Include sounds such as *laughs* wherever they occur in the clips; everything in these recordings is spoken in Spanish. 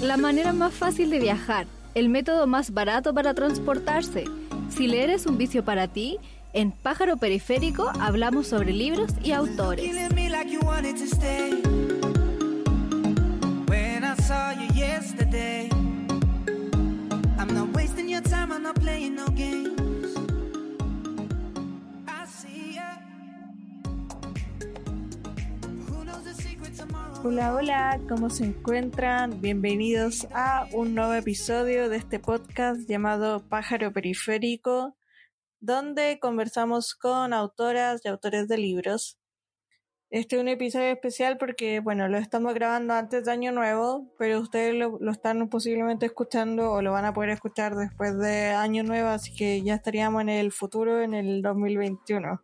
la manera más fácil de viajar, el método más barato para transportarse. Si leer es un vicio para ti, en Pájaro Periférico hablamos sobre libros y autores. Hola, hola, ¿cómo se encuentran? Bienvenidos a un nuevo episodio de este podcast llamado Pájaro Periférico, donde conversamos con autoras y autores de libros. Este es un episodio especial porque, bueno, lo estamos grabando antes de Año Nuevo, pero ustedes lo, están posiblemente escuchando o lo van a poder escuchar después de Año Nuevo, así que ya estaríamos en el futuro, en el 2021.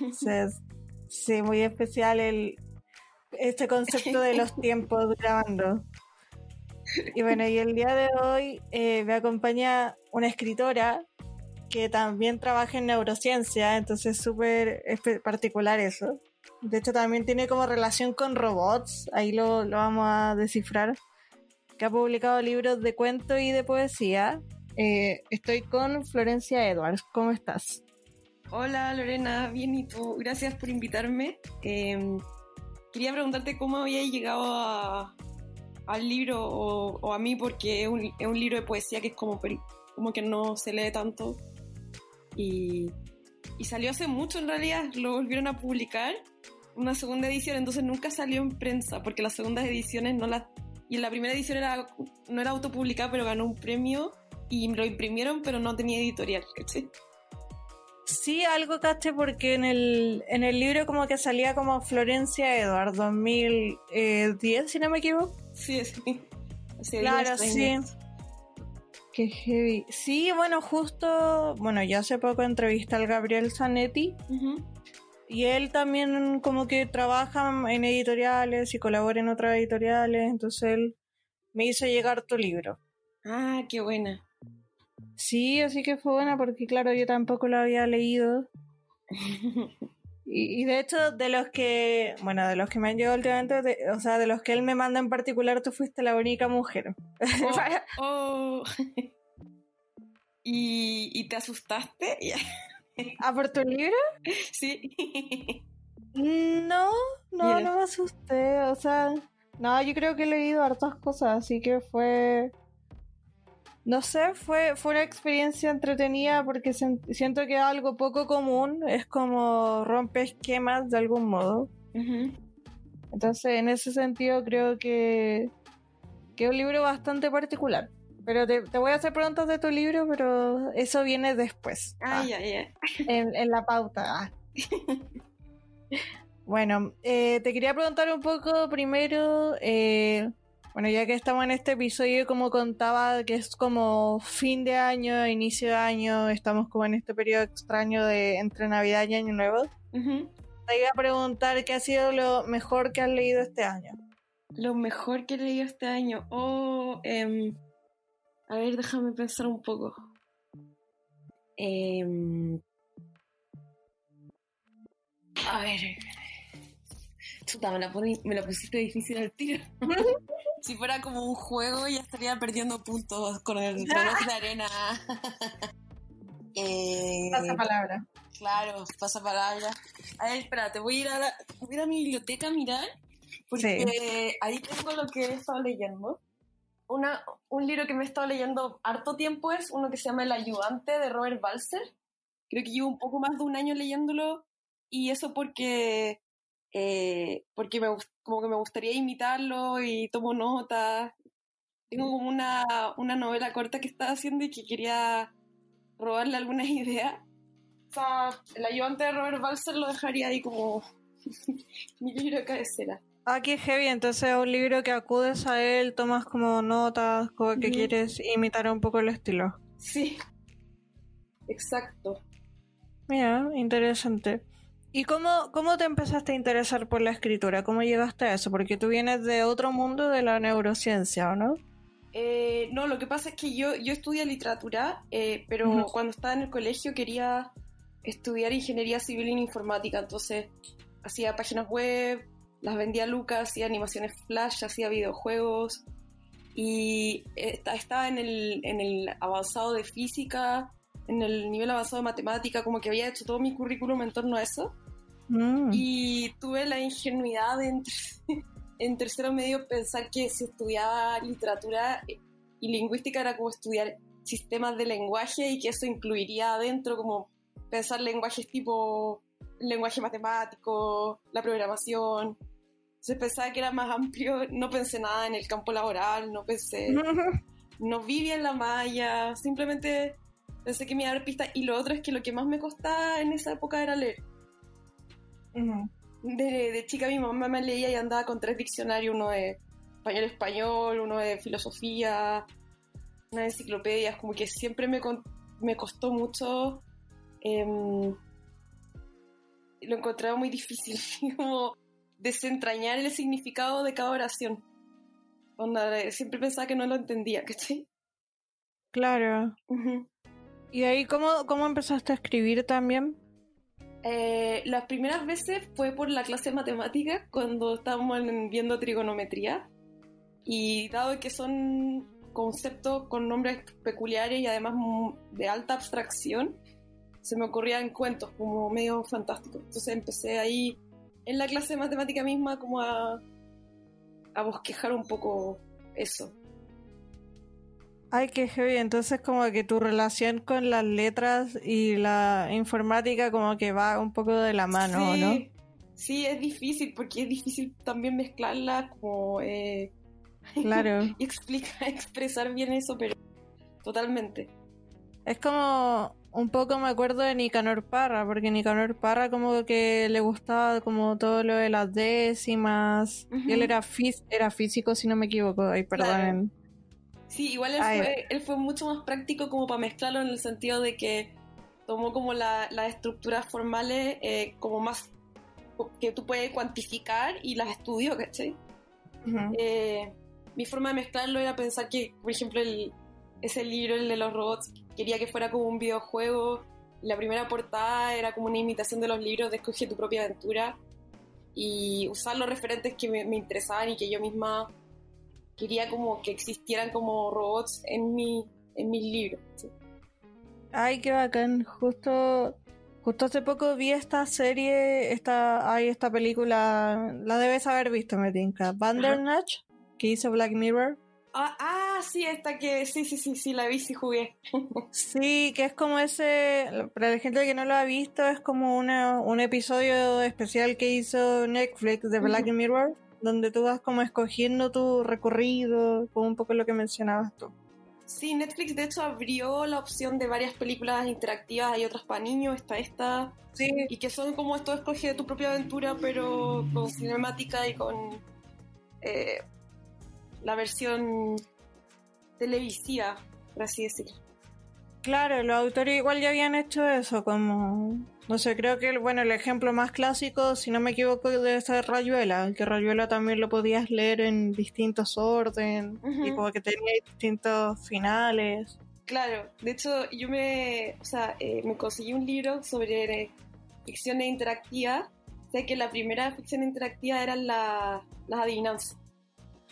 Entonces, sí, muy especial el, este concepto de los *laughs* tiempos grabando. Y bueno, y el día de hoy eh, me acompaña una escritora que también trabaja en neurociencia, entonces es súper particular eso. De hecho, también tiene como relación con robots, ahí lo, lo vamos a descifrar. Que ha publicado libros de cuento y de poesía. Eh, estoy con Florencia Edwards, ¿cómo estás? Hola Lorena, bien y tú, gracias por invitarme. Em, quería preguntarte cómo había llegado al libro o, a mí, porque es un, libro de poesía que es como, como que no se lee tanto. Y, y, salió hace mucho en realidad, lo volvieron a publicar, una segunda edición, entonces nunca salió en prensa, porque las segundas ediciones no las... Y en la primera edición era, no era autopublicada, pero ganó un premio y lo imprimieron, pero no tenía editorial, ¿cachai? Sí, algo caché porque en el, en el libro como que salía como Florencia Edward 2010, si no me equivoco. Sí, sí. claro, sí. Qué heavy. Sí, bueno, justo, bueno, yo hace poco entrevisté al Gabriel Zanetti. Y él también como que trabaja en editoriales y colabora en otras editoriales, entonces él me hizo llegar tu libro. Ah, qué buena. Sí, así que fue buena porque claro, yo tampoco lo había leído. *laughs* y, de hecho, de los que, bueno, de los que me han llegado últimamente, o sea, de los que él me manda en particular, tú fuiste la única mujer. *laughs* Oh, oh. *laughs* ¿Y, te asustaste? ¿A por tu libro? Sí. No, no, no me asusté. O sea, no, yo creo que he leído hartas cosas, así que fue no sé, fue, fue una experiencia entretenida porque siento que es algo poco común, es como rompe esquemas de algún modo. Entonces, en ese sentido, creo que, que es un libro bastante particular. Pero te, voy a hacer preguntas de tu libro, pero eso viene después. Ah, ya, ya. En, la pauta. Ah. *laughs* bueno, eh, te quería preguntar un poco primero. Eh, bueno, ya que estamos en este episodio, como contaba, que es como fin de año, inicio de año, estamos como en este periodo extraño de entre Navidad y Año Nuevo. Te iba a preguntar qué ha sido lo mejor que has leído este año. Lo mejor que he leído este año. Oh, eh, a ver, déjame pensar un poco. Eh, a ver, Chuta, me la, me la pusiste difícil al tiro. *laughs* si fuera como un juego, ya estaría perdiendo puntos con el *laughs* reloj de arena. *laughs* eh, pasa palabra. Claro, pasa palabra. A ver, espérate, voy a ir a, la, voy a, ir a mi biblioteca a mirar, porque ahí tengo lo que he estado leyendo. Una, un libro que me he estado leyendo harto tiempo es uno que se llama El ayudante de Robert Balser. Creo que llevo un poco más de un año leyéndolo y eso porque eh, porque me, como que me gustaría imitarlo y tomo notas. Tengo como una, una novela corta que estaba haciendo y que quería robarle algunas *laughs* ideas. O sea, el ayudante de Robert Balser lo dejaría ahí como *laughs* mi libro de cabecera. Ah, qué heavy, entonces es un libro que acudes a él, tomas como notas, como que quieres imitar un poco el estilo. Sí, exacto. Mira, interesante. ¿Y cómo, cómo te empezaste a interesar por la escritura? ¿Cómo llegaste a eso? Porque tú vienes de otro mundo de la neurociencia, ¿o no? Eh, no, lo que pasa es que yo, yo estudié literatura, eh, pero cuando estaba en el colegio quería estudiar ingeniería civil en informática, entonces hacía páginas web, las vendía a Lucas, hacía animaciones flash, hacía videojuegos, y estaba en el, en el avanzado de física, en el nivel avanzado de matemática, como que había hecho todo mi currículum en torno a eso. Mm. Y tuve la ingenuidad de en, *laughs* en tercero medio pensar que si estudiaba literatura y lingüística era como estudiar sistemas de lenguaje y que eso incluiría adentro como pensar lenguajes tipo lenguaje matemático, la programación. Entonces pensaba que era más amplio, no pensé nada en el campo laboral, no pensé, *laughs* no viví en la malla, simplemente pensé que me iba a dar pistas. Y lo otro es que lo que más me costaba en esa época era leer. de, chica mi mamá me leía y andaba con tres diccionarios, uno de español-español, uno de filosofía, una enciclopedia, como que siempre me, me costó mucho, em, lo encontraba muy difícil, *laughs* como desentrañar el significado de cada oración. siempre pensaba que no lo entendía, ¿cachai? Claro. ¿Y ahí cómo, cómo empezaste a escribir también? Eh, las primeras veces fue por la clase de matemática cuando estábamos viendo trigonometría y dado que son conceptos con nombres peculiares y además de alta abstracción, se me ocurrían cuentos como medio fantásticos. Entonces empecé ahí en la clase de matemática misma como a, a bosquejar un poco eso. Ay, qué heavy. Entonces como que tu relación con las letras y la informática como que va un poco de la mano, ¿no? Sí, es difícil porque es difícil también mezclarla como... Eh, *laughs* claro. y explica, *laughs* expresar bien eso, pero totalmente. Es como un poco me acuerdo de Nicanor Parra, porque Nicanor Parra como que le gustaba como todo lo de las décimas. Él era, era físico, si no me equivoco, ay, perdonen. Sí, igual él fue, él fue, mucho más práctico como para mezclarlo en el sentido de que tomó como las estructuras formales eh, como más que tú puedes cuantificar y las estudió, ¿cachai? Eh, mi forma de mezclarlo era pensar que, por ejemplo, el, ese libro, el de los robots, quería que fuera como un videojuego. La primera portada era como una imitación de los libros de Escoge tu propia aventura y usar los referentes que me, me interesaban y que yo misma quería como que existieran como robots en mi, en mis libros. Ay, qué bacán. Justo, justo hace poco vi esta serie, esta, hay esta película, la debes haber visto, me tinca. Bandernach, que hizo Black Mirror. Ah, ah, sí, esta que, sí, sí, sí, sí, la vi, sí jugué. *laughs* sí, que es como ese, para la gente que no lo ha visto, es como una, un episodio especial que hizo Netflix de Black Mirror donde tú vas como escogiendo tu recorrido, como un poco lo que mencionabas tú. Sí, Netflix de hecho abrió la opción de varias películas interactivas, hay otras para niños, está esta, sí. y que son como esto escoge tu propia aventura, pero con cinemática y con eh, la versión televisiva, por así decirlo. Claro, los autores igual ya habían hecho eso, como... No sé, creo que bueno, el ejemplo más clásico, si no me equivoco, debe ser Rayuela, que Rayuela también lo podías leer en distintos orden, y como que tenía distintos finales. Claro, de hecho yo me, o sea, eh, me conseguí un libro sobre ficción interactiva, sé que la primera ficción interactiva eran las adivinanzas.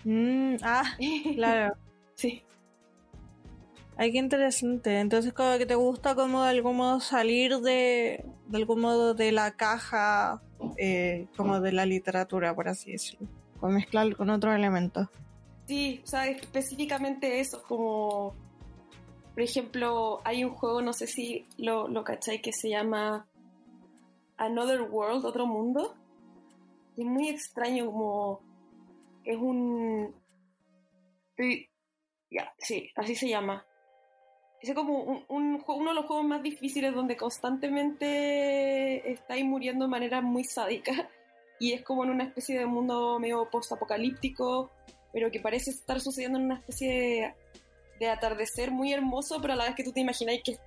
Mm, ah, *laughs* claro. sí. Ay, qué interesante. Entonces, como que te gusta como de algún modo salir de, de algún modo de la caja, eh, como de la literatura, por así decirlo. O mezclar con otros elementos. Sí, o sea, específicamente eso, como, por ejemplo, hay un juego, no sé si lo, lo cachai, que se llama Another World, Otro Mundo. es muy extraño, como, es un... Ya, sí, así se llama es como un, uno de los juegos más difíciles donde constantemente estáis muriendo de manera muy sádica *laughs* y es como en una especie de mundo medio post-apocalíptico, pero que parece estar sucediendo en una especie de, atardecer muy hermoso, pero a la vez que tú te imagináis que,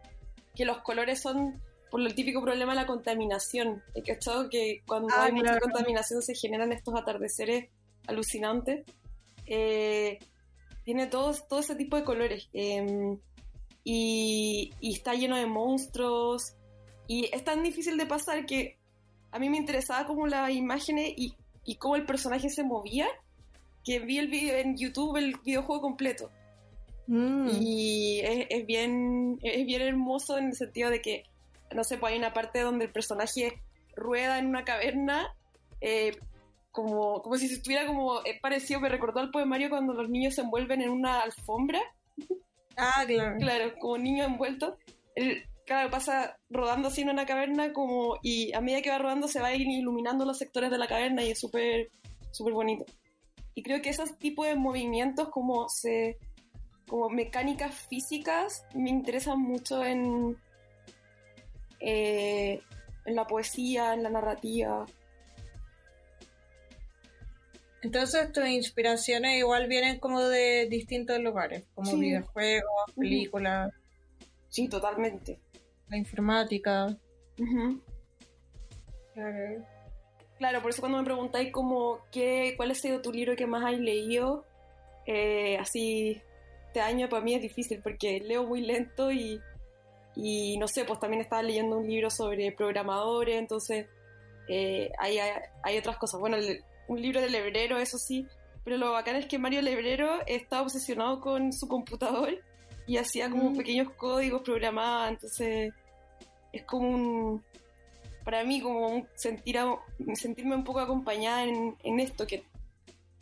que los colores son por el típico problema de la contaminación. He cachado que cuando ah, hay mucha contaminación se generan estos atardeceres alucinantes. Eh, tiene todo, todo ese tipo de colores. Em, y, está lleno de monstruos y es tan difícil de pasar que a mí me interesaba como las imágenes y, y cómo el personaje se movía que vi el video en YouTube, el videojuego completo. Mm. Y es, es bien, es bien hermoso en el sentido de que, no sé, pues hay una parte donde el personaje rueda en una caverna, eh, como, como si estuviera como, es parecido, me recordó al poemario cuando los niños se envuelven en una alfombra. Ah, claro. Claro, como niño envuelto. Él, claro, pasa rodando así en una caverna como, y a medida que va rodando se va a iluminando los sectores de la caverna y es súper, súper bonito. Y creo que esos tipos de movimientos como se, como mecánicas físicas me interesan mucho en, eh, en la poesía, en la narrativa. Entonces tus inspiraciones igual vienen como de distintos lugares, como Sí. videojuegos, películas, Sí, totalmente. la informática. Claro. Claro, por eso cuando me preguntáis como qué, cuál ha sido tu libro que más has leído, eh, así este año para mí es difícil porque leo muy lento y, y no sé, pues también estaba leyendo un libro sobre programadores, entonces eh, hay, hay, hay otras cosas. Bueno, el- un libro de Lebrero, eso sí, pero lo bacán es que Mario Lebrero está obsesionado con su computador y hacía como Mm. pequeños códigos, programaba, entonces es como un, para mí como un sentir a- sentirme un poco acompañada en, en esto, que,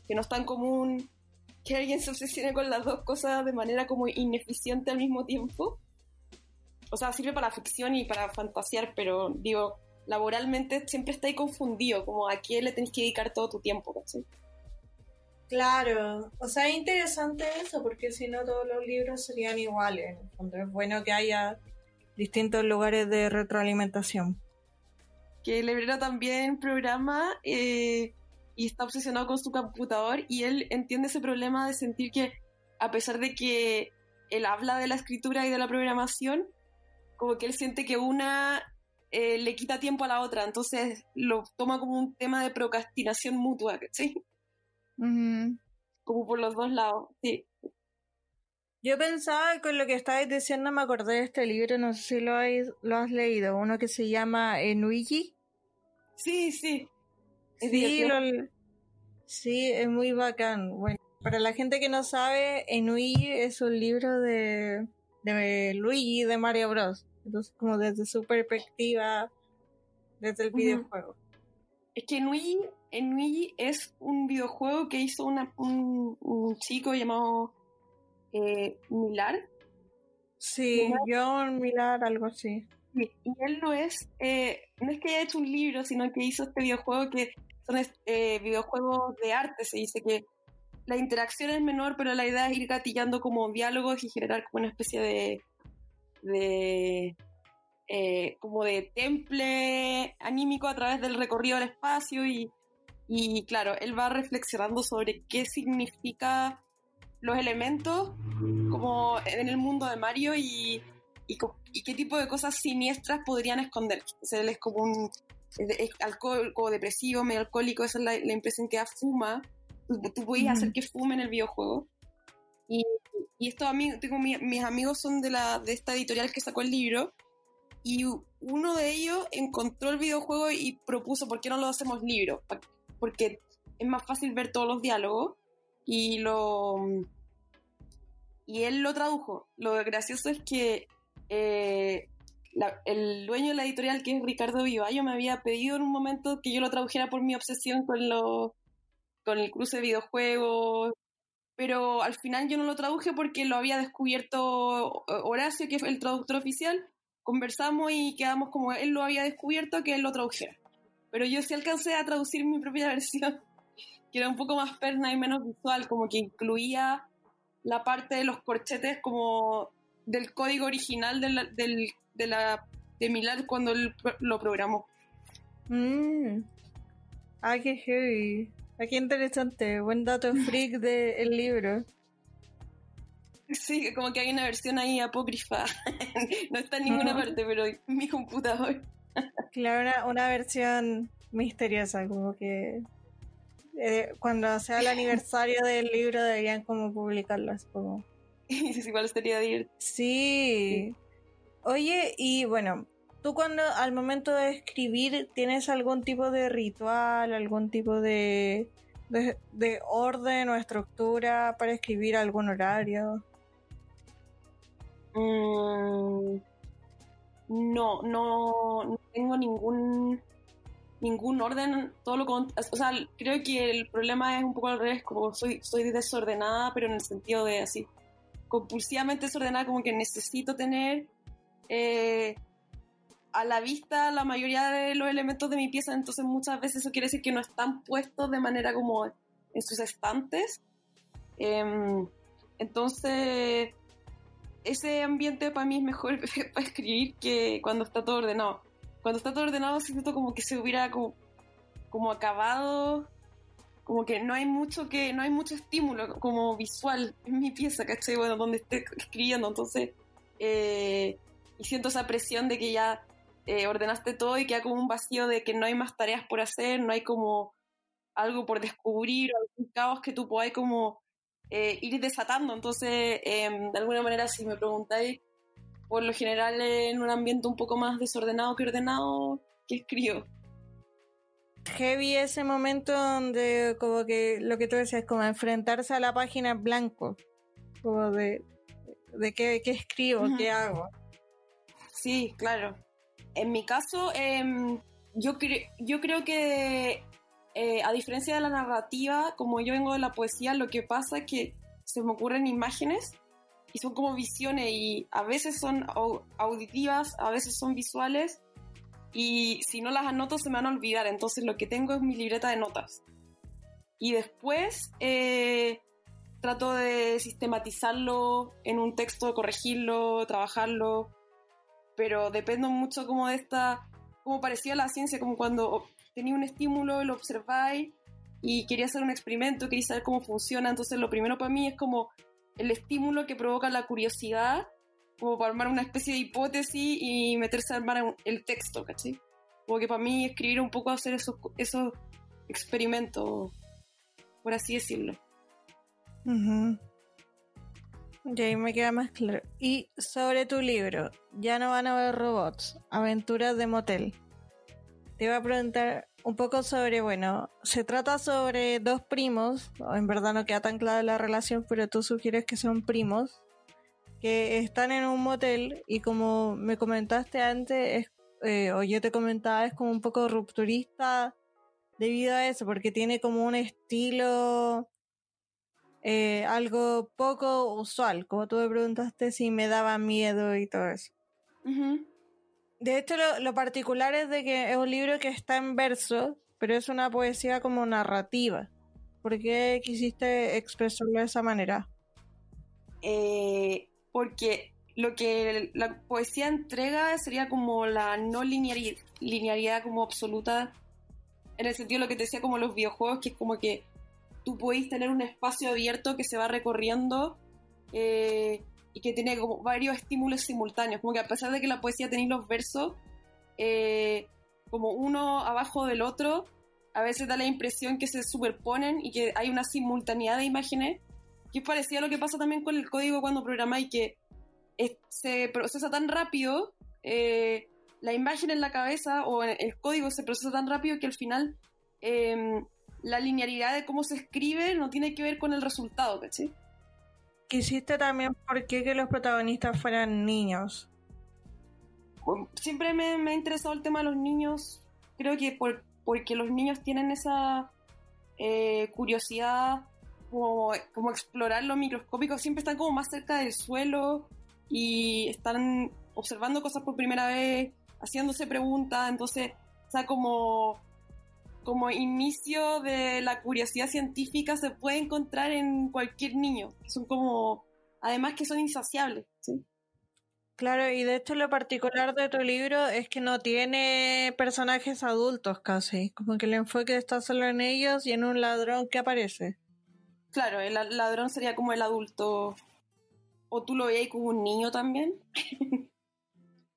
que no es tan común que alguien se obsesione con las dos cosas de manera como ineficiente al mismo tiempo. O sea, sirve para ficción y para fantasear, pero digo, laboralmente siempre estáis confundido, como a quién le tenés que dedicar todo tu tiempo, ¿cachai? Claro, o sea, es interesante eso, porque si no todos los libros serían iguales. En el fondo es bueno que haya distintos lugares de retroalimentación. que Lebrero también programa eh, y está obsesionado con su computador y él entiende ese problema de sentir que a pesar de que él habla de la escritura y de la programación, como que él siente que una eh, le quita tiempo a la otra, entonces lo toma como un tema de procrastinación mutua, ¿sí? Como por los dos lados, sí. Yo pensaba con lo que estabais diciendo me acordé de este libro, no sé si lo, habéis- lo has leído, uno que se llama Enuigi. Sí, sí. Es Sí, lo- sí, es muy bacán. Bueno, para la gente que no sabe, Enuigi es un libro de, de Luigi de Mario Bros. Entonces, como desde su perspectiva, desde el videojuego. Es que Nui, Nui es un videojuego que hizo una- un, un chico llamado eh, Milar. Sí. John Millar, algo así. Y y él no es, eh, no es que haya hecho un libro, sino que hizo este videojuego que son eh, videojuegos de arte. Se dice que la interacción es menor, pero la idea es ir gatillando como diálogos y generar como una especie de, de eh, como de temple anímico a través del recorrido del espacio y, y claro, él va reflexionando sobre qué significa los elementos como en el mundo de Mario y, y, y qué tipo de cosas siniestras podrían esconder. O sea, él es como un es, como depresivo, medio alcohólico, esa es la, la impresión que da fuma. Tú, tú podías Ujú. hacer que fume en el videojuego. Y, y estos amigos, tengo mi- mis amigos son de, la, de esta editorial que sacó el libro. Y uno de ellos encontró el videojuego y propuso, ¿por qué no lo hacemos libro? Porque es más fácil ver todos los diálogos. Y lo y él lo tradujo. Lo gracioso es que eh, el dueño de la editorial, que es Ricardo Vivallo, me había pedido en un momento que yo lo tradujera por mi obsesión con, lo, con el cruce de videojuegos, pero al final yo no lo traduje porque lo había descubierto Horacio, que fue el traductor oficial. Conversamos y quedamos como él lo había descubierto, que él lo tradujera. Pero yo sí alcancé a traducir mi propia *laughs* versión, que era un poco más perna y menos visual, como que incluía la parte de los corchetes como del código original de la, del, de, la, de Millar cuando él lo programó. Mm. Ah, qué heavy. Ah, qué interesante. Buen dato freak del libro. Sí, como que hay una versión ahí apócrifa. *laughs* no está en ninguna Ujú. parte, pero en mi computador. Claro, una, una versión misteriosa, como que eh, cuando sea el aniversario del libro deberían como publicarlo. Es *laughs* igual sería divertido. Sí. Oye, y bueno, tú cuando al momento de escribir tienes algún tipo de ritual, algún tipo de de, orden o estructura para escribir algún horario? Mm, no, no, no tengo ningún ningún orden, todo lo o sea, creo que el problema es un poco al revés, como soy, soy desordenada, pero en el sentido de así, compulsivamente desordenada, como que necesito tener eh, a la vista la mayoría de los elementos de mi pieza, entonces muchas veces eso quiere decir que no están puestos de manera como en sus estantes. Em, entonces, ese ambiente para mí es mejor *laughs* para escribir que cuando está todo ordenado. Cuando está todo ordenado siento como que se hubiera como, como acabado, como que no hay mucho que, no hay mucho estímulo como visual en mi pieza, ¿cachai? Bueno, donde esté escribiendo, entonces, eh, y siento esa presión de que ya eh, ordenaste todo y queda como un vacío de que no hay más tareas por hacer, no hay como algo por descubrir, algún caos que tú podáis como eh, ir desatando. Entonces, em, de alguna manera, si me preguntáis, por lo general en un ambiente un poco más desordenado que ordenado, que escribo. Heavy ese momento donde como que lo que tú decías, como enfrentarse a la página en blanco, como de, de qué, escribo, qué hago. Sí, claro. En mi caso, em, yo, yo creo que eh, a diferencia de la narrativa, como yo vengo de la poesía, lo que pasa es que se me ocurren imágenes y son como visiones y a veces son auditivas, a veces son visuales y si no las anoto se me van a olvidar, entonces lo que tengo es mi libreta de notas. Y después eh, trato de sistematizarlo en un texto, corregirlo, trabajarlo pero dependo mucho como de esta, como parecía la ciencia, como cuando tenía un estímulo, lo observáis y quería hacer un experimento, quería saber cómo funciona, entonces lo primero para mí es como el estímulo que provoca la curiosidad, como para armar una especie de hipótesis y meterse a armar el texto, ¿cachai? Como que para mí escribir un poco hacer esos, esos experimentos, por así decirlo. Y ahí me queda más claro. Y sobre tu libro, ya no van a ver robots, aventuras de motel. Te iba a preguntar un poco sobre, bueno, se trata sobre dos primos, en verdad no queda tan clara la relación, pero tú sugieres que son primos, que están en un motel y como me comentaste antes, eh, o yo te comentaba, es como un poco rupturista debido a eso, porque tiene como un estilo eh, algo poco usual, como tú me preguntaste si me daba miedo y todo eso. De hecho, lo, particular es de que es un libro que está en verso, pero es una poesía como narrativa. ¿Por qué quisiste expresarlo de esa manera? Eh, porque lo que la poesía entrega sería como la no linearidad, linearidad como absoluta, en el sentido de lo que te decía como los videojuegos, que es como que tú podéis tener un espacio abierto que se va recorriendo eh, y que tiene como varios estímulos simultáneos. Como que a pesar de que la poesía tenéis los versos eh, como uno abajo del otro, a veces da la impresión que se superponen y que hay una simultaneidad de imágenes, que es parecido a lo que pasa también con el código cuando programáis, que se procesa tan rápido, eh, la imagen en la cabeza o el código se procesa tan rápido que al final la linealidad de cómo se escribe no tiene que ver con el resultado, ¿cachai? Quisiste también por qué que los protagonistas fueran niños. Siempre me, ha interesado el tema de los niños, creo que por, porque los niños tienen esa eh, curiosidad como, como explorar lo microscópico, siempre están como más cerca del suelo y están observando cosas por primera vez, haciéndose preguntas, entonces, o sea, como como inicio de la curiosidad científica se puede encontrar en cualquier niño. Son como, además que son insaciables, ¿sí? Claro, y de hecho lo particular de tu libro es que no tiene personajes adultos casi, como que el enfoque está solo en ellos y en un ladrón que aparece. Claro, el ladrón sería como el adulto. ¿O tú lo veías como un niño también? *laughs*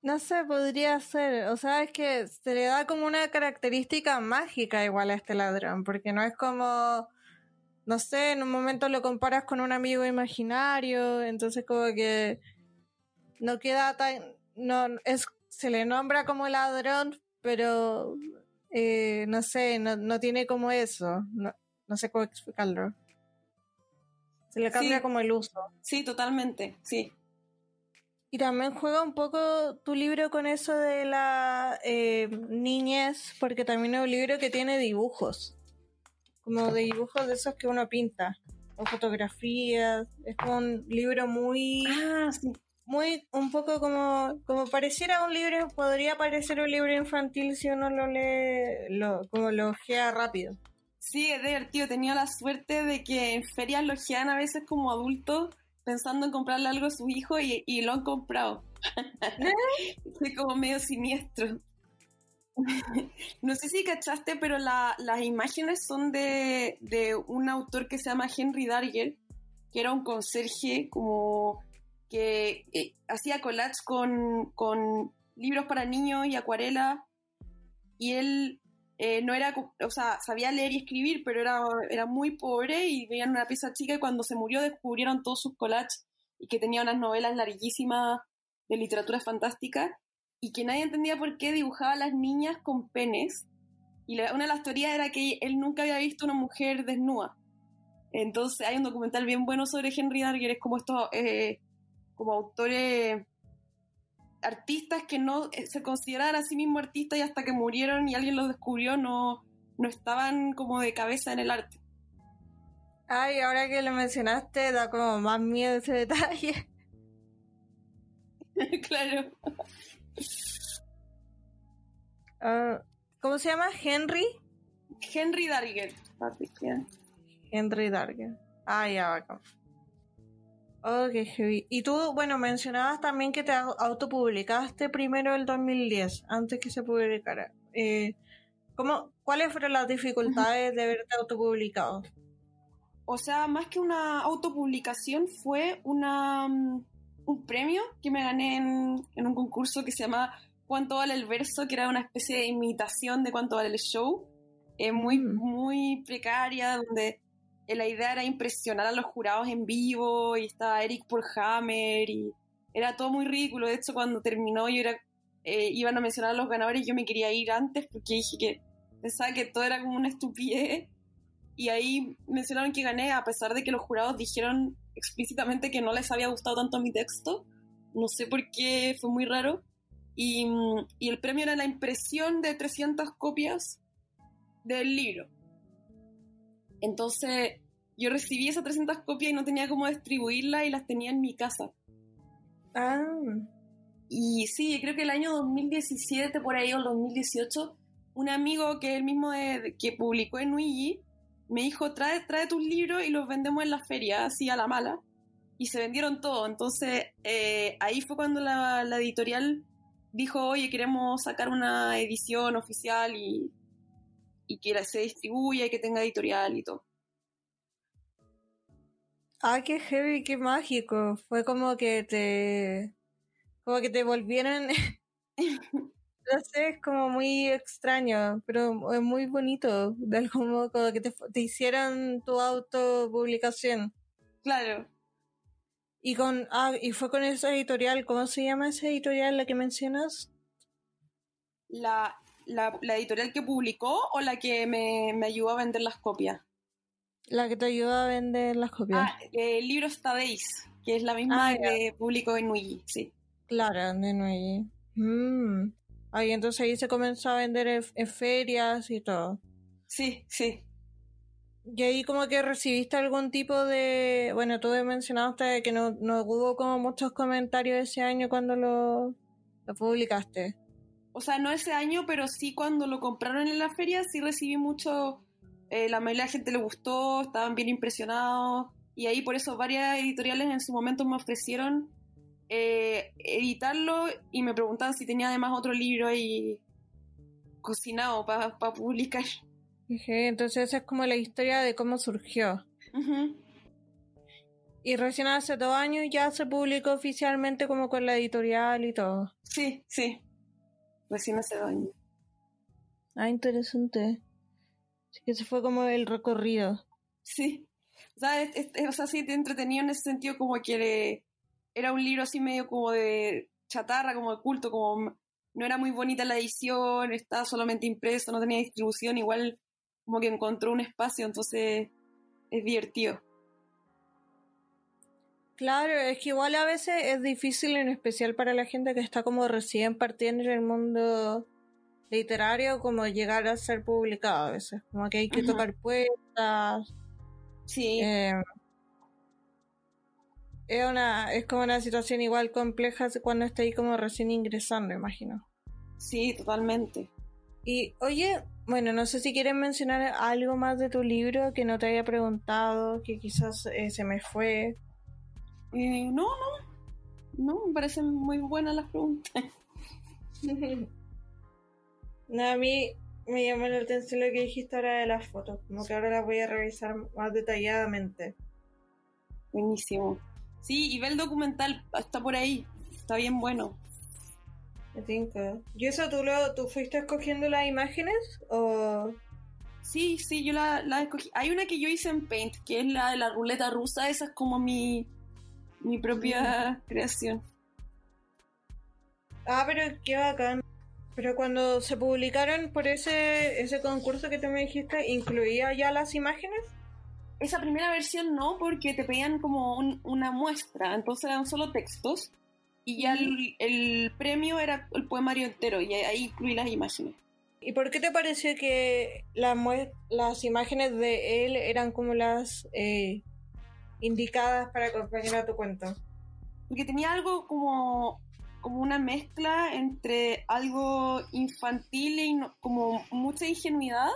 No sé, podría ser. O sea, es que se le da como una característica mágica igual a este ladrón, porque no es como, no sé, en un momento lo comparas con un amigo imaginario, entonces como que no queda tan, no, es, se le nombra como ladrón, pero eh, no sé, no, no tiene como eso. No sé cómo explicarlo. Se le cambia como el uso. Sí, totalmente, sí. Y también juega un poco tu libro con eso de la eh, niñez, porque también es un libro que tiene dibujos, como de dibujos de esos que uno pinta, o fotografías. Es como un libro muy, ah, muy, un poco como, como pareciera un libro, podría parecer un libro infantil si uno lo lee, lo, como lo ojea rápido. Sí, es divertido. Tenía la suerte de que en ferias lo ojean a veces como adultos pensando en comprarle algo a su hijo y, lo han comprado. Fue como medio siniestro. no sé si cachaste, pero las imágenes son de, un autor que se llama Henry Darger, que era un conserje como que eh, hacía collage con, con libros para niños y acuarela. Y él eh, no era, o sea, sabía leer y escribir, pero era, era muy pobre y veían una pieza chica y cuando se murió descubrieron todos sus collages y que tenía unas novelas larguísimas de literatura fantástica y que nadie entendía por qué dibujaba a las niñas con penes. Y una de las teorías era que él nunca había visto una mujer desnuda. Entonces hay un documental bien bueno sobre Henry Darger, como estos, eh, como autores artistas que no eh, se consideraban a sí mismos artistas y hasta que murieron y alguien los descubrió no, no estaban como de cabeza en el arte. Ay, ahora que lo mencionaste da como más miedo ese detalle. *laughs* claro. Ah, ¿Cómo se llama? ¿Henry? Henry Darger. Henry Darger. Ah, ya, va. Ok, heavy. Y tú, bueno, mencionabas también que te autopublicaste primero el 2010, antes que se publicara. Eh, ¿cómo, ¿Cuáles fueron las dificultades de haberte autopublicado? O sea, más que una autopublicación, fue una, mm, un premio que me gané en, un concurso que se llama ¿Cuánto vale el verso? que era una especie de imitación de ¿Cuánto vale el show? Eh, muy, mm. muy precaria, donde la idea era impresionar a los jurados en vivo y estaba Eric Hammer y era todo muy ridículo. De hecho, cuando terminó yo era, eh, iban a mencionar a los ganadores y yo me quería ir antes porque dije que pensaba que todo era como una estupidez. Y ahí mencionaron que gané a pesar de que los jurados dijeron explícitamente que no les había gustado tanto mi texto. No sé por qué, fue muy raro. Y, y el premio era la impresión de 300 copias del libro. Entonces, yo recibí esas 300 copias y no tenía cómo distribuirlas y las tenía en mi casa. Ah. Y sí, creo que el año 2017, por ahí, o el 2018, un amigo que es el mismo que publicó en Uigi, me dijo, trae, trae tus libros y los vendemos en la feria, así a la mala. Y se vendieron todos. Entonces, eh, ahí fue cuando la, la, editorial dijo, oye, queremos sacar una edición oficial y, y que se distribuya y que tenga editorial y todo. Ah, qué heavy, qué mágico. Fue como que te. como que te volvieron. *laughs* no sé, es como muy extraño, pero es muy bonito. De algún modo, como que te, te hicieron tu autopublicación. Claro. Y con. Ah, y fue con esa editorial. ¿Cómo se llama esa editorial la que mencionas? La, la, editorial que publicó o la que me, me ayudó a vender las copias. La que te ayuda a vender las copias. Ah, el libro Stadéis, que es la misma ah, que publicó en Nui, sí. Claro, de Nui. Mm. Ay, entonces ahí se comenzó a vender en, ferias y todo. Sí, sí. Y ahí como que recibiste algún tipo de... Bueno, tú mencionaste que no, no hubo como muchos comentarios ese año cuando lo, lo publicaste. O sea, no ese año, pero sí cuando lo compraron en la feria, sí recibí mucho eh, la mayoría de la gente le gustó, estaban bien impresionados y ahí por eso varias editoriales en su momento me ofrecieron eh, editarlo y me preguntaban si tenía además otro libro ahí cocinado para publicar. Entonces esa es como la historia de cómo surgió. Y recién hace dos años ya se publicó oficialmente como con la editorial y todo. Sí, sí. Recién hace dos años. Ah, interesante. Así que ese fue como el recorrido. Sí. O sea, o sea, sí te entretenido en ese sentido como que era un libro así medio como de chatarra, como de culto, como no era muy bonita la edición, estaba solamente impreso, no tenía distribución, igual como que encontró un espacio, entonces es divertido. Claro, es que igual a veces es difícil, en especial para la gente que está como recién partiendo en el mundo literario, como llegar a ser publicado a veces. Como que hay que tocar puertas. Sí. Eh, es, una, es como una situación igual compleja cuando está ahí como recién ingresando, imagino. Sí, totalmente. Y oye, bueno, no sé si quieres mencionar algo más de tu libro que no te haya preguntado, que quizás eh, se me fue. Eh, no, no. No, me parecen muy buenas las preguntas. *laughs* no, a mí me llamó la atención lo que dijiste ahora de las fotos, como que ahora las voy a revisar más detalladamente. Buenísimo. Sí, y ve el documental, está por ahí, está bien bueno. ¿Y eso tú, lo, tú fuiste escogiendo las imágenes o...? Sí, sí, yo la, la, escogí. Hay una que yo hice en Paint, que es la de la ruleta rusa, esa es como mi, mi propia creación. Ah, pero qué bacán. Pero cuando se publicaron por ese, ese concurso que tú me dijiste, ¿incluía ya las imágenes? Esa primera versión no, porque te pedían como una muestra, entonces eran solo textos y ya el, premio era el poemario entero y ahí incluí las imágenes. ¿Y por qué te pareció que las imágenes de él eran como las eh, indicadas para acompañar a tu cuento? Porque tenía algo como, como una mezcla entre algo infantil y como mucha ingenuidad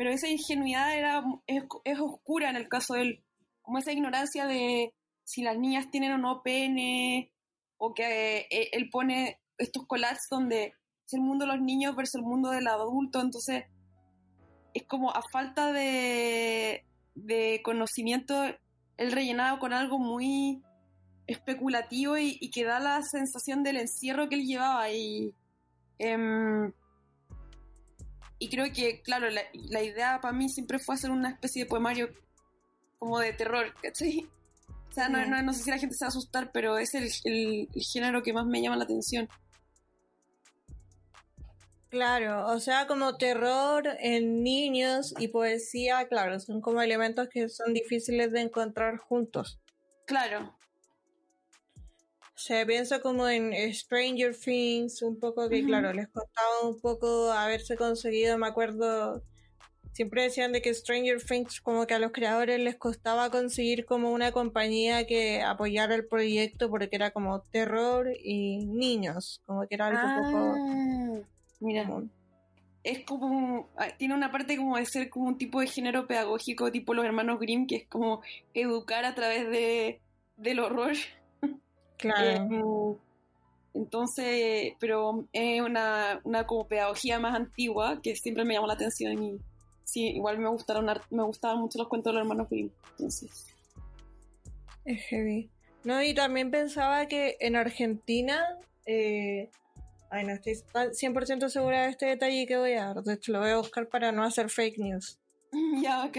pero esa ingenuidad era, es, oscura en el caso de él, como esa ignorancia de si las niñas tienen o no pene, o que eh, él pone estos collages donde es el mundo de los niños versus el mundo del adulto, entonces es como a falta de, de conocimiento, él rellenado con algo muy especulativo y, que da la sensación del encierro que él llevaba y em, y creo que, claro, la, idea para mí siempre fue hacer una especie de poemario como de terror, ¿cachai? O sea, no, no, sé si la gente se va a asustar, pero es el, género que más me llama la atención. Claro, o sea, como terror en niños y poesía, claro, son como elementos que son difíciles de encontrar juntos. Claro, o sea, pienso como en Stranger Things, un poco que, claro, les costaba un poco haberse conseguido, me acuerdo, siempre decían de que Stranger Things como que a los creadores les costaba conseguir como una compañía que apoyara el proyecto porque era como terror y niños, como que era algo un poco... Ah, mira. Es como, ah, tiene una parte como de ser como un tipo de género pedagógico tipo los hermanos Grimm, que es como educar a través de, del horror. Claro. Eh, entonces, pero es una, una como pedagogía más antigua que siempre me llamó la atención y sí, igual me gustaron me gustaban mucho los cuentos de los hermanos Grimm. Entonces. Es heavy. No, y también pensaba que en Argentina, eh, ay, no estoy 100% segura de este detalle que voy a dar, de hecho lo voy a buscar para no hacer fake news. *laughs* ya, ok.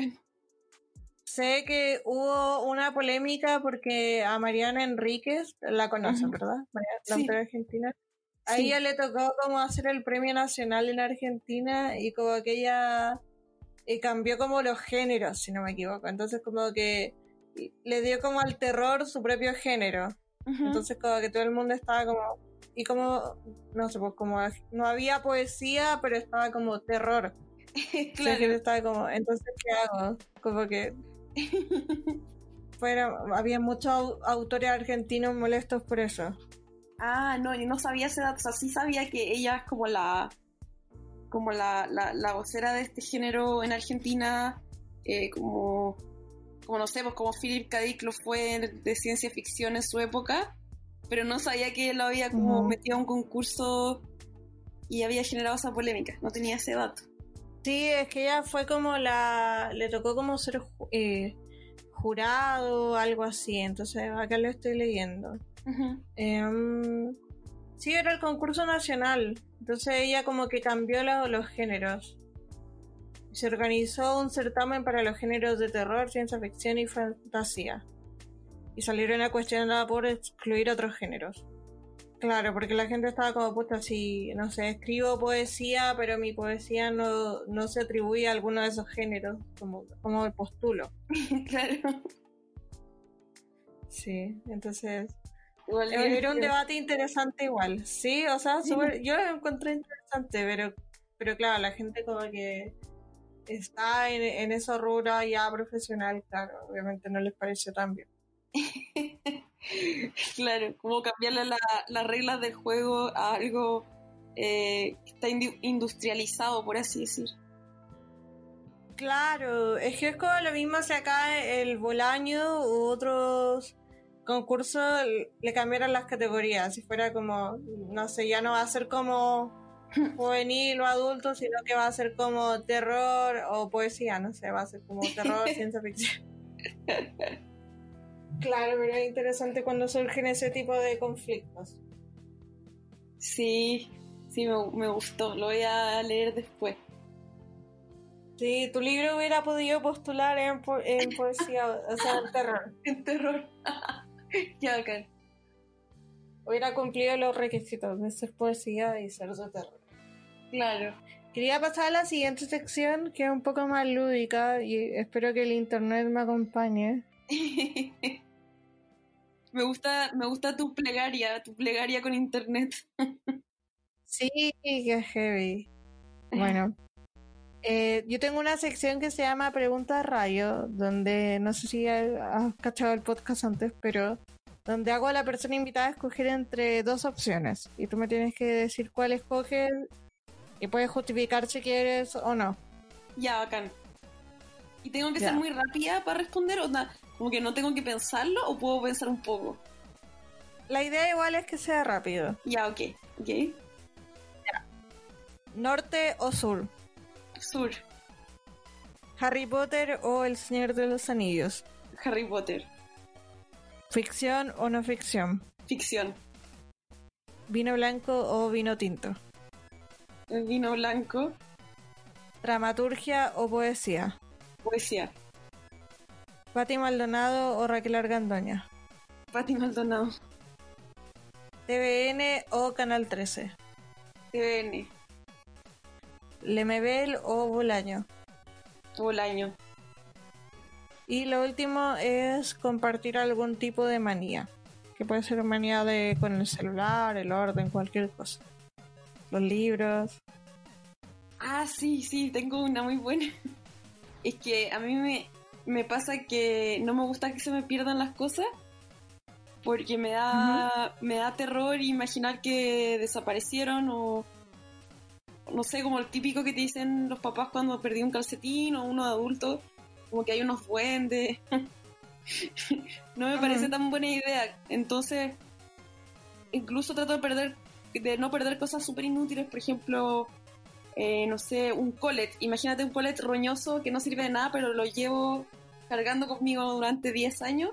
Sé que hubo una polémica porque a Mariana Enríquez, la conocen, ¿verdad? la autora argentina. A ella le tocó como hacer el premio nacional en Argentina y como que ella eh, cambió como los géneros, si no me equivoco. Entonces como que le dio como al terror su propio género. Entonces como que todo el mundo estaba como... Y como, no sé, pues como no había poesía, pero estaba como terror. *laughs* claro. estaba como, entonces, ¿qué hago? Como que *laughs* Había muchos autores argentinos molestos por eso. Ah, no, yo no sabía ese dato. O sea, sí sabía que ella es como la como la, la, vocera de este género en Argentina, eh, como, como no sé, pues como Philip K. Dick lo fue de ciencia ficción en su época, pero no sabía que lo había como metido a un concurso y había generado esa polémica. No tenía ese dato. Sí, es que ella fue como la. Le tocó como ser eh, jurado o algo así. Entonces, acá lo estoy leyendo. Em, sí, era el concurso nacional. Entonces, ella como que cambió los géneros. Se organizó un certamen para los géneros de terror, ciencia ficción y fantasía. Y salieron a cuestionar por excluir otros géneros. Claro, porque la gente estaba como, puta, si, no sé, escribo poesía, pero mi poesía no, no se atribuye a alguno de esos géneros, como, como el postulo. *laughs* claro. Sí, entonces... Igual era un debate interesante igual, sí, o sea, yo lo encontré interesante, pero, pero claro, la gente como que está en, en esa rubro ya profesional, claro, obviamente no les pareció tan bien. *laughs* claro, como cambiarle las reglas del juego a algo eh, que está industrializado, por así decir. Claro, es que es como lo mismo si acá el Bolaño u otros concursos le cambiaran las categorías. Si fuera como, no sé, ya no va a ser como *laughs* juvenil o adulto, sino que va a ser como terror o poesía, no sé, va a ser como terror, *laughs* ciencia ficción. Claro, pero es interesante cuando surgen ese tipo de conflictos. Sí, sí, me, gustó. Lo voy a leer después. Sí, tu libro hubiera podido postular en, poesía, o sea, en terror. *laughs* En terror. *laughs* ya acá. Hubiera cumplido los requisitos de ser poesía y ser de terror. Claro. Quería pasar a la siguiente sección, que es un poco más lúdica, y espero que el internet me acompañe. *laughs* Me gusta, me gusta tu plegaria, tu plegaria con internet. sí, que heavy. Bueno, eh, yo tengo una sección que se llama Pregunta Rayo, donde no sé si has cachado el podcast antes, pero donde hago a la persona invitada a escoger entre dos opciones y tú me tienes que decir cuál escoges y puedes justificar si quieres o no. Ya, bacán. ¿Y tengo que ser muy rápida para responder o no? Como que no tengo que pensarlo o puedo pensar un poco. La idea igual es que sea rápido. Ya, ok. Ok. ¿Norte o sur? Sur. ¿Harry Potter o El Señor de los Anillos? Harry Potter. ¿Ficción o no ficción? Ficción. ¿Vino blanco o vino tinto? Vino blanco. ¿Dramaturgia o poesía? Poesía. Pati Maldonado o Raquel Argandoña. Pati Maldonado. TVN o Canal 13. TVN. Lemebel o Bolaño. Bolaño. Y lo último es compartir algún tipo de manía. Que puede ser manía de con el celular, el orden, cualquier cosa. Los libros. Ah, sí, sí, tengo una muy buena. *laughs* Es que a mí me, me pasa que no me gusta que se me pierdan las cosas porque me da, me da terror imaginar que desaparecieron o no sé, como el típico que te dicen los papás cuando perdí un calcetín o uno de adulto, como que hay unos duendes. *laughs* no me parece tan buena idea. Entonces, incluso trato de perder, de no perder cosas súper inútiles, por ejemplo, eh, no sé, un colet. Imagínate un colet roñoso que no sirve de nada, pero lo llevo cargando conmigo durante 10 años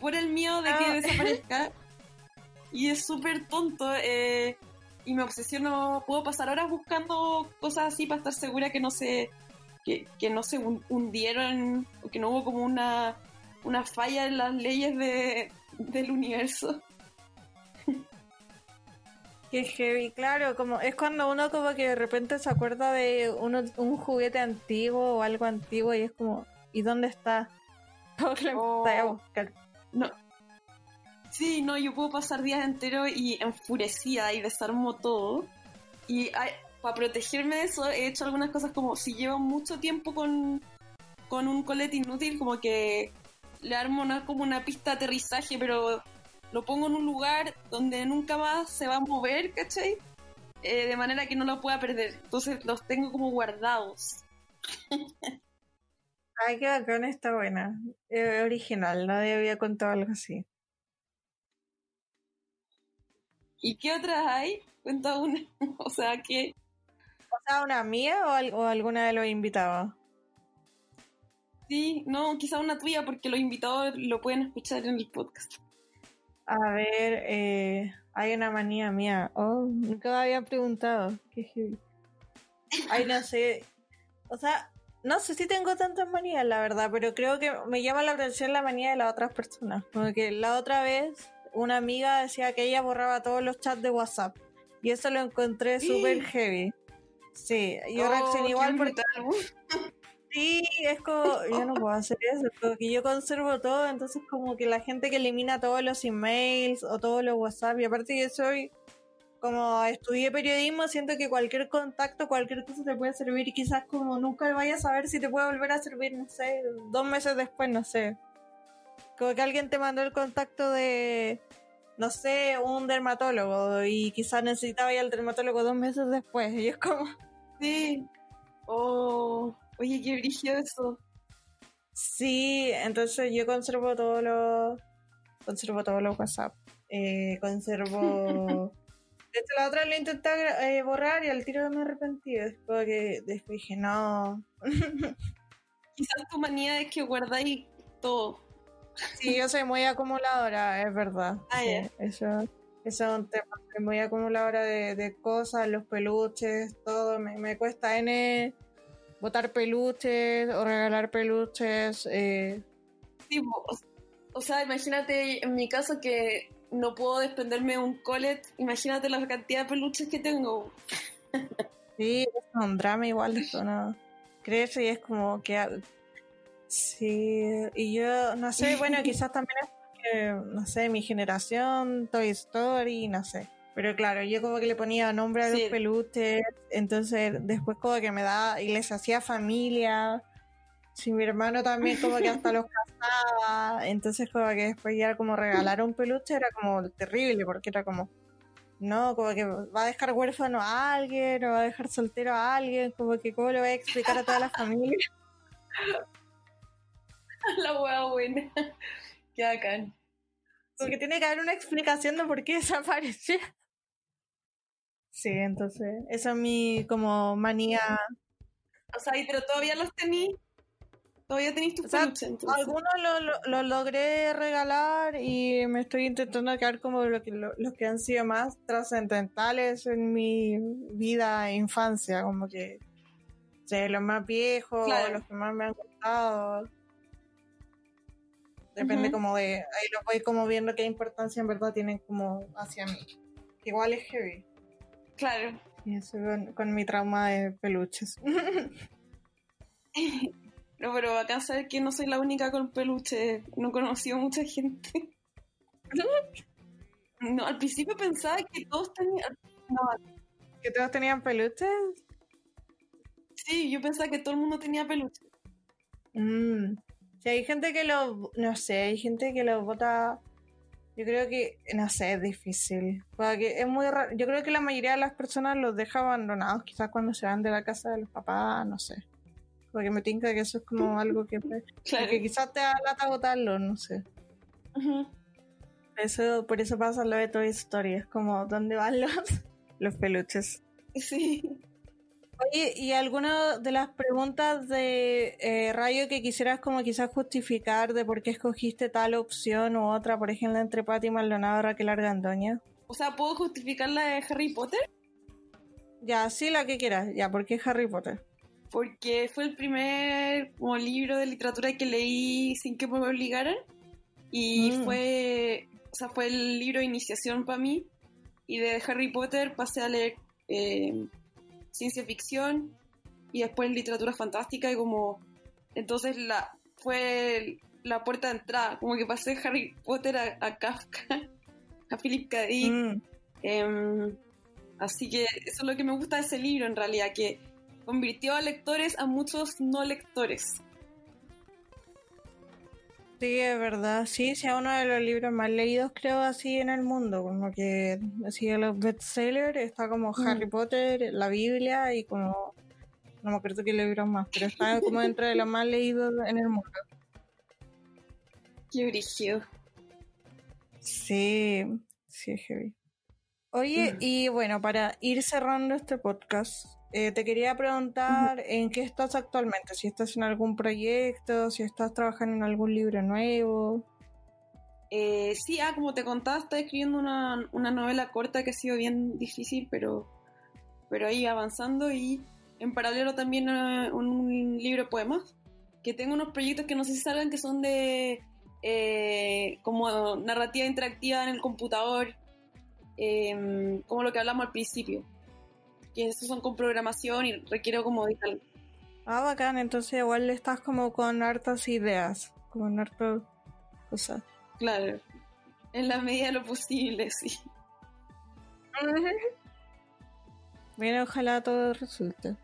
por el miedo de que ah. desaparezca. *laughs* y es súper tonto. Eh, y me obsesiono. Puedo pasar horas buscando cosas así para estar segura que no se. que, no se hundieron o que no hubo como una, una falla en las leyes de, del universo. Qué heavy, claro, como es cuando uno como que de repente se acuerda de uno, un juguete antiguo o algo antiguo y es como, ¿y dónde está? *laughs* Oh. No. Sí, no, yo puedo pasar días enteros y enfurecida y desarmo todo. Y para protegerme de eso he hecho algunas cosas como si llevo mucho tiempo con, con un colete inútil, como que le armo una, como una pista de aterrizaje, pero lo pongo en un lugar donde nunca más se va a mover, ¿cachai? Eh, de manera que no lo pueda perder. Entonces los tengo como guardados. *laughs* Ay, qué bacán, está buena. original, nadie había contado algo así. ¿Y qué otras hay? Cuenta una. *laughs* o sea, ¿qué? O sea, una mía o, o alguna de los invitados. Sí, no, quizá una tuya porque los invitados lo pueden escuchar en el podcast. A ver, eh, hay una manía mía. Oh, nunca me habían preguntado. Qué heavy. Ay, no sé. O sea, no sé si tengo tantas manías, la verdad, pero creo que me llama la atención la manía de las otras personas. Como que la otra vez una amiga decía que ella borraba todos los chats de WhatsApp. Y eso lo encontré súper heavy. Sí, yo Oh, reaccioné igual porque. Sí, es como, yo no puedo hacer eso, porque yo conservo todo, entonces como que la gente que elimina todos los emails o todos los WhatsApp, y aparte yo soy, como estudié periodismo, siento que cualquier contacto, cualquier cosa te puede servir y quizás como nunca vayas a saber si te puede volver a servir, no sé, dos meses después, no sé. Como que alguien te mandó el contacto de, no sé, un dermatólogo y quizás necesitaba ir al dermatólogo dos meses después, y es como... Sí. Oh, oye, qué brillo eso. Sí, entonces yo conservo todos los conservo todos los WhatsApp. Eh, conservo *laughs* desde la otra lo intenté eh, borrar y al tiro me arrepentí. Después que después dije no. Quizás tu manía es que guardáis todo. Sí, yo soy muy acumuladora, es verdad. Ah, Sí, eso, eso es un tema. Soy muy acumuladora de, de cosas, los peluches, todo. Me, me cuesta N botar peluches o regalar peluches. Eh, Sí, o, sea, imagínate en mi caso que no puedo desprenderme de un colet. Imagínate la cantidad de peluches que tengo. Sí, es un drama igual eso, ¿no? Crece y es como que... Sí, y yo, no sé, bueno, *laughs* quizás también es porque, no sé, mi generación, Toy Story, no sé. Pero claro, yo como que le ponía nombre a Sí. los peluches, entonces después como que me daba y les hacía familia. Sí, mi hermano también como que hasta los casaba, entonces como que después ya como regalar un peluche era como terrible, porque era como, no, como que va a dejar huérfano a alguien, o va a dejar soltero a alguien, como que cómo le voy a explicar a toda la familia. *laughs* la hueá buena. Qué bacán. Porque tiene que haber una explicación de por qué desapareció. Sí, entonces, esa es mi como manía. O sea, y- pero todavía los tení. Todavía tenéis tus O sea, peluches, entonces. Algunos lo, lo, lo logré regalar y me estoy intentando quedar como lo que, lo- los que han sido más trascendentales en mi vida e infancia, como que o sea, los más viejos, Claro. los que más me han gustado. Depende como de, ahí los voy como viendo qué importancia en verdad tienen como hacia mí. Igual es heavy. Claro. Y eso con, con mi trauma de peluches. *laughs* No, pero acá saber que no soy la única con peluche. No he conocido mucha gente. *laughs* No, al principio pensaba que todos tenían. No, ¿Que todos tenían peluches? sí, yo pensaba que todo el mundo tenía peluche. Mm. Sí, hay gente que lo, no sé, hay gente que lo vota, yo creo que, no sé, es difícil. Porque es muy raro, yo creo que la mayoría de las personas los deja abandonados, quizás cuando se van de la casa de los papás, no sé. Porque me tinca que eso es como *laughs* algo que, Claro. que quizás te da lata botarlo, no sé. Eso, por eso pasa lo de Toy Story, es como, ¿dónde van los, *laughs* los peluches? Sí. Oye, ¿y alguna de las preguntas de eh, Rayo que quisieras como quizás justificar de por qué escogiste tal opción u otra, por ejemplo, entre Patti Maldonado y Raquel Argandoña? O sea, ¿puedo justificar la de Harry Potter? Ya, sí, la que quieras, ya, ¿por qué Harry Potter? Porque fue el primer como, libro de literatura que leí sin que me obligaran. Y Mm. fue, o sea, fue el libro de iniciación para mí. Y de Harry Potter pasé a leer eh, ciencia ficción y después literatura fantástica y como... Entonces la fue la puerta de entrada, como que pasé Harry Potter a, a Kafka, *laughs* a Philip K. Dick, Mm, Em, así que eso es lo que me gusta de ese libro en realidad, que convirtió a lectores a muchos no lectores. Sí, es verdad, sí, es uno de los libros más leídos creo así en el mundo, como que así de los bestsellers está como Mm. Harry Potter, la Biblia y como, no me acuerdo qué libros más, pero está como dentro de los más leídos en el mundo. Qué brígido. Sí, sí, es heavy. Oye, Mm. y bueno, para ir cerrando este podcast, eh, te quería preguntar en qué estás actualmente, si estás en algún proyecto, si estás trabajando en algún libro nuevo. Eh, sí, ah, como te contaba, estaba escribiendo una, una novela corta que ha sido bien difícil, pero, pero ahí avanzando y en paralelo también eh, un, un libro de poemas, que tengo unos proyectos que no sé si salgan que son de eh, como narrativa interactiva en el computador, em, como lo que hablamos al principio, que eso son con programación y requiere como digital. Ah, bacán, entonces igual estás como con hartas ideas, con hartas cosas. Claro, en la medida de lo posible, sí. *laughs* Bien, ojalá todo resulte.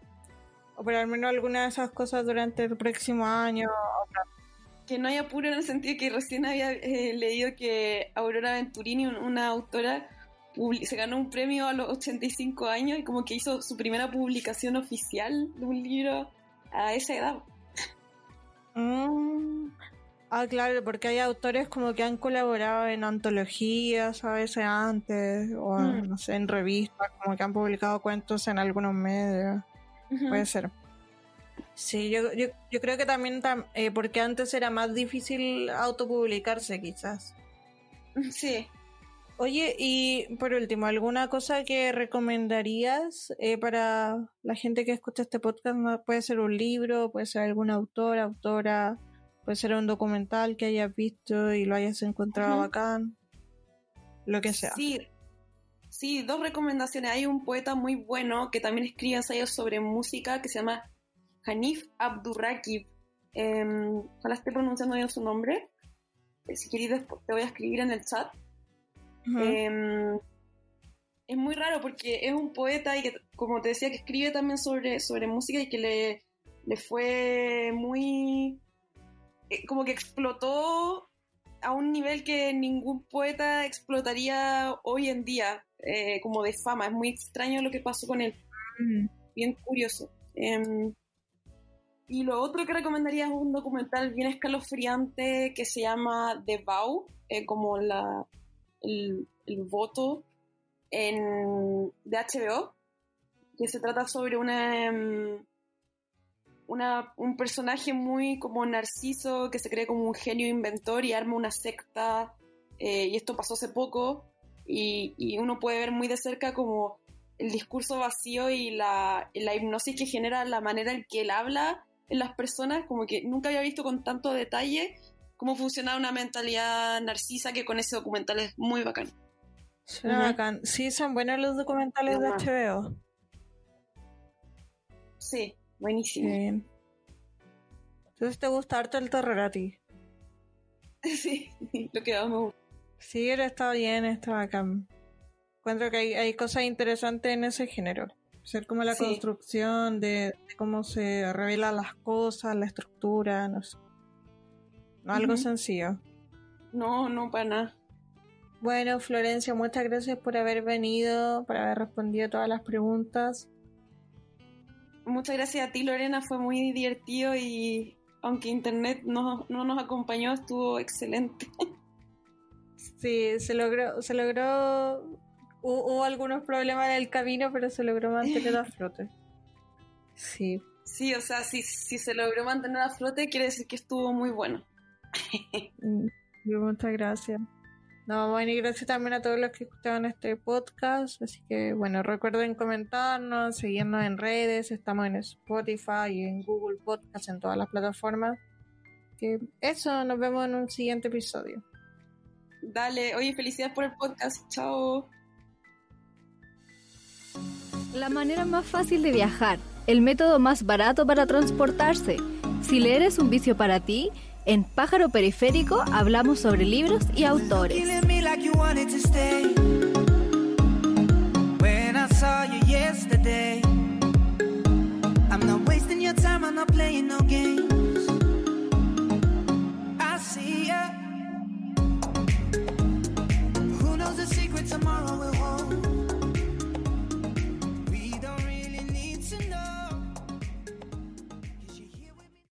O por al menos alguna de esas cosas durante el próximo año. Que no haya apuro en el sentido que recién había eh, leído que Aurora Venturini, una autora, se ganó un premio a los 85 años y como que hizo su primera publicación oficial de un libro a esa edad. Mm. Ah, claro, porque hay autores como que han colaborado en antologías a veces antes, o mm. no sé, en revistas, como que han publicado cuentos en algunos medios. Puede ser. Sí, yo, yo, yo creo que también, eh, porque antes era más difícil autopublicarse, quizás. Sí. Oye, y por último, ¿alguna cosa que recomendarías eh, para la gente que escucha este podcast? Puede ser un libro, puede ser algún autor, autora, puede ser un documental que hayas visto y lo hayas encontrado bacán, lo que sea. Sí, Sí, dos recomendaciones. Hay un poeta muy bueno que también escribe ensayos sobre música que se llama Hanif Abdurrakib. Eh, ojalá esté pronunciando bien su nombre. Eh, si queréis, te voy a escribir en el chat. Em, es muy raro porque es un poeta y que, como te decía, que escribe también sobre, sobre música y que le, le fue muy... Eh, como que explotó a un nivel que ningún poeta explotaría hoy en día. Eh, como de fama. Es muy extraño lo que pasó con él. Mm. Bien curioso. Em, y lo otro que recomendaría es un documental bien escalofriante que se llama The Vow, eh, como la, el, voto en, de HBO, que se trata sobre una, em, una, un personaje muy como narciso que se cree como un genio inventor y arma una secta, eh, y esto pasó hace poco, y, uno puede ver muy de cerca como el discurso vacío y la, la, hipnosis que genera la manera en que él habla en las personas, como que nunca había visto con tanto detalle cómo funciona una mentalidad narcisa que con ese documental es muy bacán. Suena bacán. Sí, son buenos los documentales de HBO. Sí, buenísimo. Entonces te gusta harto el terror a ti. *laughs* sí, *laughs* lo que vamos Sí, está bien, está bacán. Encuentro que hay, hay cosas interesantes en ese género. Ser como la construcción de, cómo se revelan las cosas, la estructura, no sé. No algo sencillo. No, no para nada. Bueno, Florencia, muchas gracias por haber venido, por haber respondido todas las preguntas. Muchas gracias a ti, Lorena. Fue muy divertido y aunque internet no, no nos acompañó, estuvo excelente. *laughs* Sí, se logró, se logró, hubo, algunos problemas en el camino, pero se logró mantener a flote. Sí. Sí, o sea, si, si se logró mantener a flote, quiere decir que estuvo muy bueno. *laughs* Muchas gracias. No, bueno, y gracias también a todos los que escuchaban este podcast. Así que, bueno, recuerden comentarnos, seguirnos en redes. Estamos en Spotify y en Google Podcast, en todas las plataformas. Que eso, nos vemos en un siguiente episodio. Dale, oye, felicidades por el podcast. Chao. La manera más fácil de viajar, el método más barato para transportarse. Si leer es un vicio para ti, en Pájaro Periférico hablamos sobre libros y autores.